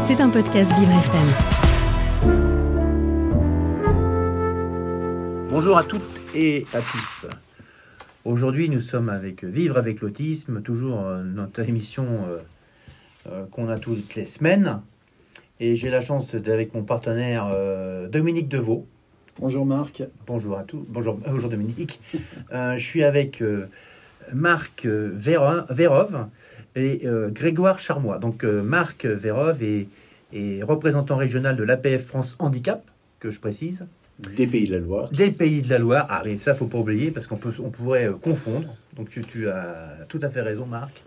C'est un podcast Vivre FM. Bonjour à toutes et à tous. Aujourd'hui, nous sommes avec Vivre avec l'autisme, toujours euh, notre émission euh, euh, qu'on a toutes les semaines. Et j'ai la chance d'être avec mon partenaire Dominique Deveau. Bonjour Marc. Bonjour à tous. Bonjour, bonjour Dominique. Euh, je suis avec euh, Marc euh, Véro- Vérov et euh, Grégoire Charmois. Donc euh, Marc Vérov est, est représentant régional de l'APF France Handicap, que je précise. Des Pays de la Loire. Des pays de la Loire, ah oui, ça faut pas oublier parce qu'on peut, on pourrait euh, confondre. Donc tu, tu as tout à fait raison, Marc.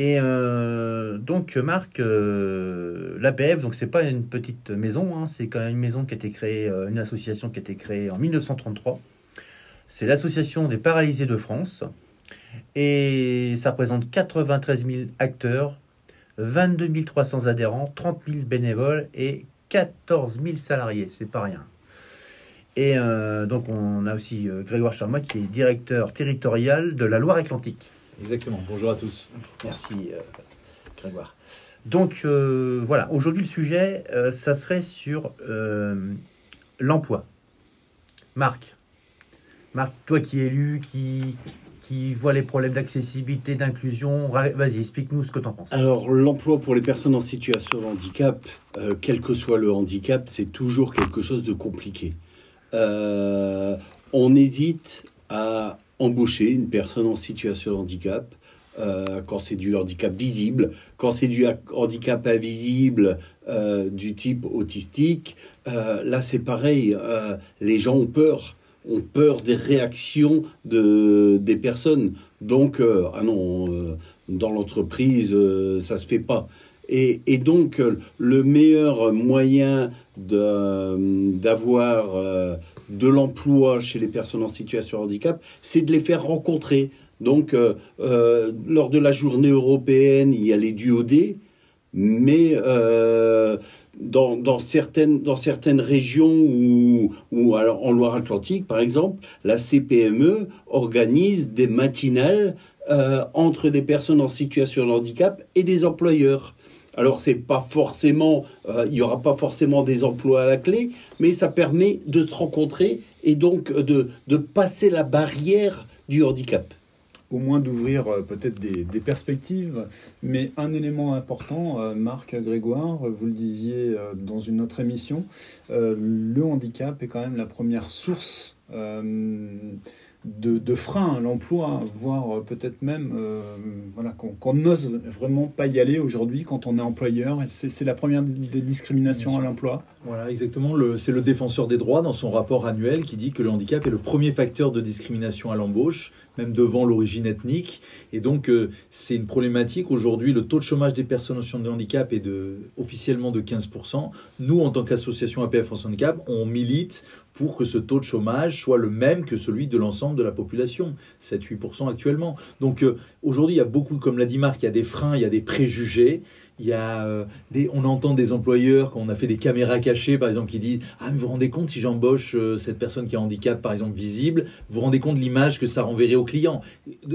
Et donc Marc, l'APF, donc c'est pas une petite maison, hein, c'est quand même une maison qui a été créée, une association qui a été créée en 1933. C'est l'association des paralysés de France et ça représente 93 000 acteurs, 22 300 adhérents, 30 000 bénévoles et 14 000 salariés. C'est pas rien. Et euh, donc on a aussi euh, Grégoire Charmois qui est directeur territorial de la Loire-Atlantique. Exactement. Bonjour à tous. Merci euh, Grégoire. Donc voilà, aujourd'hui le sujet, ça serait sur l'emploi. Marc, Marc, toi qui es élu, qui, qui vois les problèmes d'accessibilité, d'inclusion, vas-y, explique-nous ce que tu en penses. Alors, l'emploi pour les personnes en situation de handicap, euh, quel que soit le handicap, c'est toujours quelque chose de compliqué. Euh, on hésite à embaucher une personne en situation de handicap euh, quand c'est du handicap visible, quand c'est du ha- handicap invisible du type autistique. là, c'est pareil. les gens ont peur. Ont peur des réactions de, des personnes. Donc, euh, ah non, euh, dans l'entreprise, euh, ça se fait pas. Et, et donc, euh, le meilleur moyen d'avoir de l'emploi chez les personnes en situation de handicap, c'est de les faire rencontrer. Donc, lors de la journée européenne, il y a les duodés, mais dans, dans, certaines, dans certaines régions ou, ou alors en Loire-Atlantique, par exemple, la CPME organise des matinales euh, entre des personnes en situation de handicap et des employeurs. Alors c'est pas forcément, euh, il y aura pas forcément des emplois à la clé, mais ça permet de se rencontrer et donc de, de passer la barrière du handicap. Au moins d'ouvrir euh, peut-être des, des perspectives. Mais un élément important, euh, Marc Grégoire, vous le disiez euh, dans une autre émission, le handicap est quand même la première source de, de frein à l'emploi, voire peut-être même euh, voilà, qu'on n'ose vraiment pas y aller aujourd'hui quand on est employeur. C'est la première des discriminations à l'emploi. Voilà, exactement. C'est le défenseur des droits dans son rapport annuel qui dit que le handicap est le premier facteur de discrimination à l'embauche, même devant l'origine ethnique. Et donc, euh, c'est une problématique. Aujourd'hui, le taux de chômage des personnes en situation de handicap est de, officiellement de 15%. Nous, en tant qu'association APF France Handicap, on milite pour que ce taux de chômage soit le même que celui de l'ensemble de la population, 7-8% actuellement. Donc euh, aujourd'hui, il y a beaucoup, comme l'a dit Marc, il y a des freins, il y a des préjugés. Il y a euh, des, on entend des employeurs quand on a fait des caméras cachées, par exemple, qui disent ah mais vous vous rendez compte si j'embauche euh, cette personne qui a un handicap, par exemple visible, vous vous rendez compte de l'image que ça renverrait au client.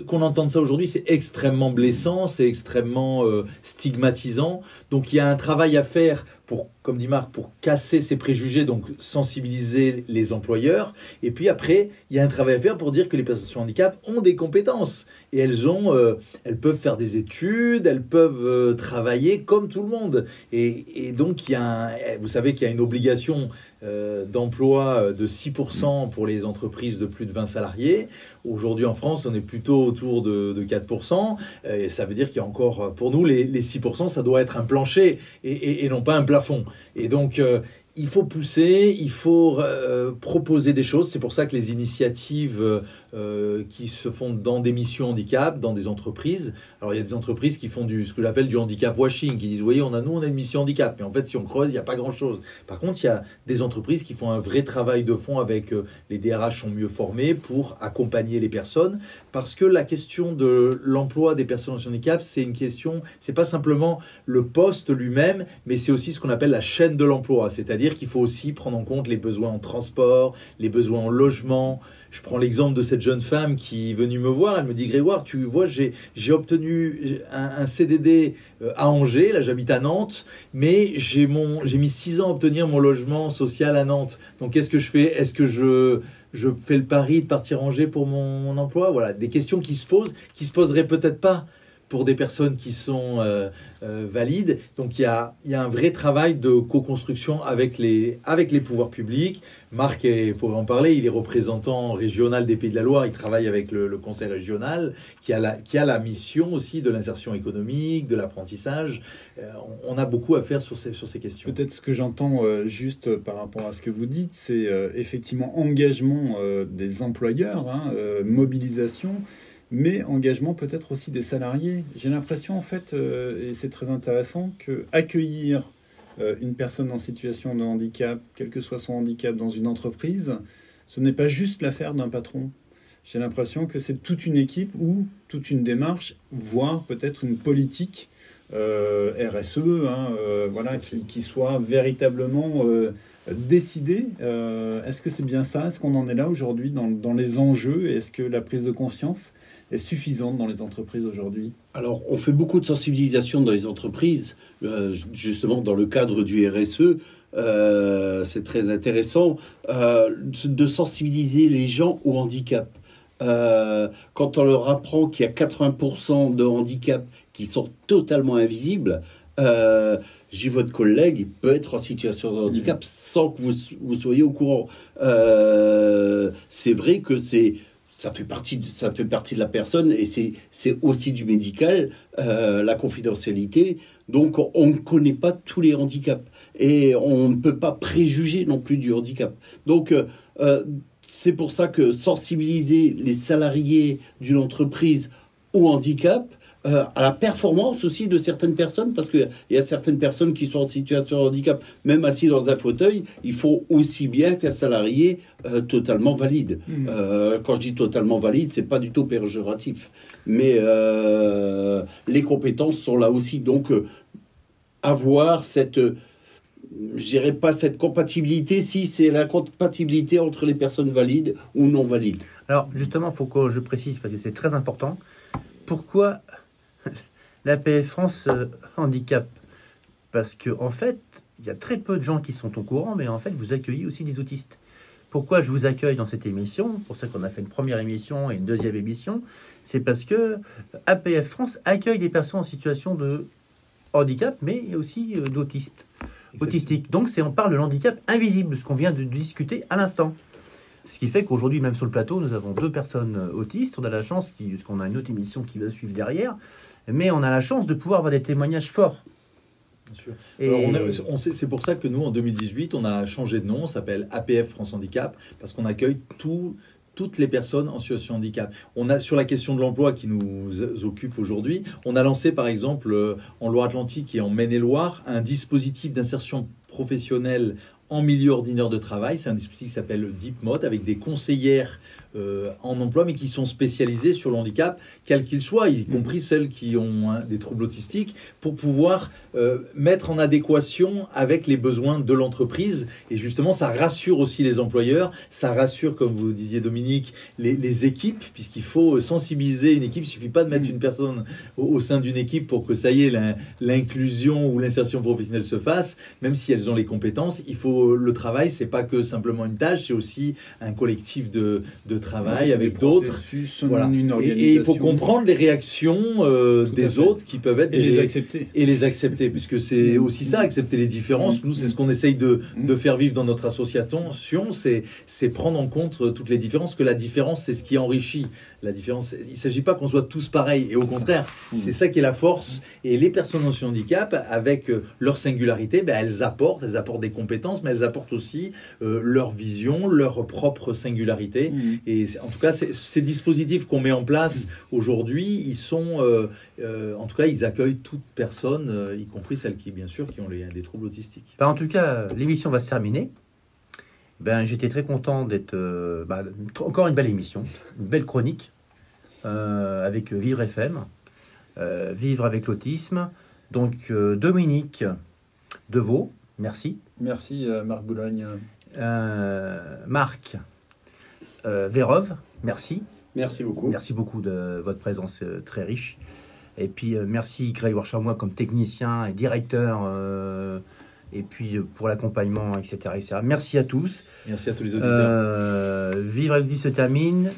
Qu'on entende ça aujourd'hui, c'est extrêmement blessant, c'est extrêmement euh, stigmatisant. Donc il y a un travail à faire pour, comme dit Marc, pour casser ces préjugés, donc sensibiliser les employeurs. Et puis après, il y a un travail à faire pour dire que les personnes sur handicap ont des compétences et elles ont, euh, elles peuvent faire des études, elles peuvent euh, travailler comme tout le monde. Et, donc y a, un- vous savez qu'il y a une obligation euh, d'emploi euh, de 6% pour les entreprises de plus de 20 salariés. Aujourd'hui en France, on est plutôt autour de, de 4%. Euh, Et ça veut dire qu'il y a encore, pour nous, les, les 6%, ça doit être un plancher et non pas un plafond. Et donc, euh, il faut pousser, il faut euh, proposer des choses. C'est pour ça que les initiatives euh, euh, qui se font dans des missions handicap, dans des entreprises. Alors il y a des entreprises qui font du ce que j'appelle du handicap washing, qui disent vous voyez on a nous on a une mission handicap, mais en fait si on creuse il n'y a pas grand chose. Par contre il y a des entreprises qui font un vrai travail de fond avec les DRH sont mieux formés pour accompagner les personnes, parce que la question de l'emploi des personnes en handicap c'est une question, c'est pas simplement le poste lui-même, mais c'est aussi ce qu'on appelle la chaîne de l'emploi, c'est-à-dire C'est-à-dire qu'il faut aussi prendre en compte les besoins en transport, les besoins en logement. Je prends l'exemple de cette jeune femme qui est venue me voir. Elle me dit Grégoire, tu vois, j'ai obtenu un, CDD euh, à Angers. Là, j'habite à Nantes, mais j'ai mis six ans à obtenir mon logement social à Nantes. Donc, qu'est-ce que je fais? Est-ce que je je fais le pari de partir Angers pour mon, emploi? Voilà, des questions qui se posent, qui se poseraient peut-être pas pour des personnes qui sont euh, euh, valides. Donc il y, a, un vrai travail de co-construction avec les, pouvoirs publics. Marc est, pourrait en parler, il est représentant régional des Pays de la Loire, il travaille avec le, conseil régional qui a, la, mission aussi de l'insertion économique, de l'apprentissage. Euh, on a beaucoup à faire sur ces, sur ces questions. Peut-être ce que j'entends juste par rapport à ce que vous dites, c'est effectivement engagement des employeurs, hein, mobilisation mais engagement peut-être aussi des salariés. J'ai l'impression en fait, euh, et c'est très intéressant, que accueillir euh, une personne en situation de handicap, quel que soit son handicap dans une entreprise, ce n'est pas juste l'affaire d'un patron. J'ai l'impression que c'est toute une équipe ou toute une démarche, voire peut-être une politique euh, RSE, hein, voilà, qui, soit véritablement décidée. Est-ce que c'est bien ça? Est-ce qu'on en est là aujourd'hui dans, les enjeux? Est-ce que la prise de conscience est suffisante dans les entreprises aujourd'hui? Alors, on fait beaucoup de sensibilisation dans les entreprises, euh, justement dans le cadre du RSE. Euh, c'est très intéressant euh, de sensibiliser les gens au handicap. quand on leur apprend qu'il y a 80% de handicaps qui sont totalement invisibles, j'ai votre collègue, il peut être en situation de handicap sans que vous, soyez au courant. c'est vrai que c'est ça fait partie de, ça fait partie de la personne et c'est c'est aussi du médical euh, la confidentialité donc on ne connaît pas tous les handicaps et on ne peut pas préjuger non plus du handicap donc euh, euh, c'est pour ça que sensibiliser les salariés d'une entreprise au handicap euh, à la performance aussi de certaines personnes, parce qu'il y a certaines personnes qui sont en situation de handicap, même assis dans un fauteuil, il faut aussi bien qu'un salarié euh, totalement valide. Mmh. Euh, quand je dis totalement valide, c'est pas du tout péjoratif, mais les compétences sont là aussi. Donc, avoir cette je dirais pas cette compatibilité si c'est la compatibilité entre les personnes valides ou non valides. Alors justement, il faut que je précise parce que c'est très important. Pourquoi l'APF France euh, handicap. Parce que en fait, il y a très peu de gens qui sont au courant, mais en fait, vous accueillez aussi des autistes. Pourquoi je vous accueille dans cette émission? Pour ça qu'on a fait une première émission et une deuxième émission. C'est parce que APF France accueille des personnes en situation de handicap, mais aussi euh, d'autistes, autistiques. Donc, c'est on parle de handicap invisible, ce qu'on vient de discuter à l'instant. Ce qui fait qu'aujourd'hui, même sur le plateau, nous avons deux personnes euh, autistes. On a la chance, parce qu'on a une autre émission qui va suivre derrière, mais on a la chance de pouvoir avoir des témoignages forts. Et on, sait, c'est pour ça que nous, en 2018, on a changé de nom, on s'appelle APF France Handicap, parce qu'on accueille toutes les personnes en situation de handicap. On a sur la question de l'emploi qui nous occupe aujourd'hui, on a lancé par exemple euh, en Loire-Atlantique et en Maine-et-Loire un dispositif d'insertion professionnelle en milieu ordinaire de travail. C'est un dispositif qui s'appelle Deep Mode avec des conseillères euh, en emploi, mais qui sont spécialisés sur le handicap, quel qu'il soit, y compris celles qui ont des troubles autistiques, pour pouvoir euh, mettre en adéquation avec les besoins de l'entreprise. Et justement, ça rassure aussi les employeurs, ça rassure, comme vous disiez Dominique, les, équipes, puisqu'il faut sensibiliser une équipe. Il suffit pas de mettre une personne au, sein d'une équipe pour que ça y est, l'inclusion ou l'insertion professionnelle se fasse, même si elles ont les compétences. Il faut le travail, c'est pas que simplement une tâche, c'est aussi un collectif de, de travail avec d'autres. Voilà. Et, il faut comprendre les réactions euh, des autres qui peuvent être et les accepter et les accepter, puisque c'est mm. aussi ça, accepter les différences. Mm. Nous, c'est ce qu'on essaye de, mm. de, faire vivre dans notre association. C'est c'est prendre en compte toutes les différences. Que la différence, c'est ce qui enrichit la différence. Il ne s'agit pas qu'on soit tous pareils, et au contraire, c'est ça qui est la force. Et les personnes en handicap, avec euh, leur singularité, ben, elles apportent, elles apportent des compétences, mais elles apportent aussi euh, leur vision, leur propre singularité. Et en tout cas, ces dispositifs qu'on met en place aujourd'hui, ils sont, euh, euh, en tout cas, ils accueillent toute personne, y compris celles qui, bien sûr, qui ont des troubles autistiques. Bah, en tout cas, l'émission va se terminer. Ben, j'étais très content d'être bah, encore une belle émission, une belle chronique avec Vivre FM, Vivre avec l'autisme. Donc Dominique Deveau, merci. Merci euh, Marc Boulogne. Euh, Marc euh, Vérov, merci. Merci beaucoup. Merci beaucoup de votre présence très riche. Et puis merci Grégoire Chamois comme technicien et directeur. et puis pour l'accompagnement, etc., etc. Merci à tous. Merci à tous les auditeurs. Euh, Vivre avec lui se termine.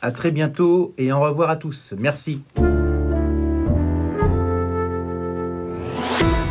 À très bientôt et au revoir à tous. Merci.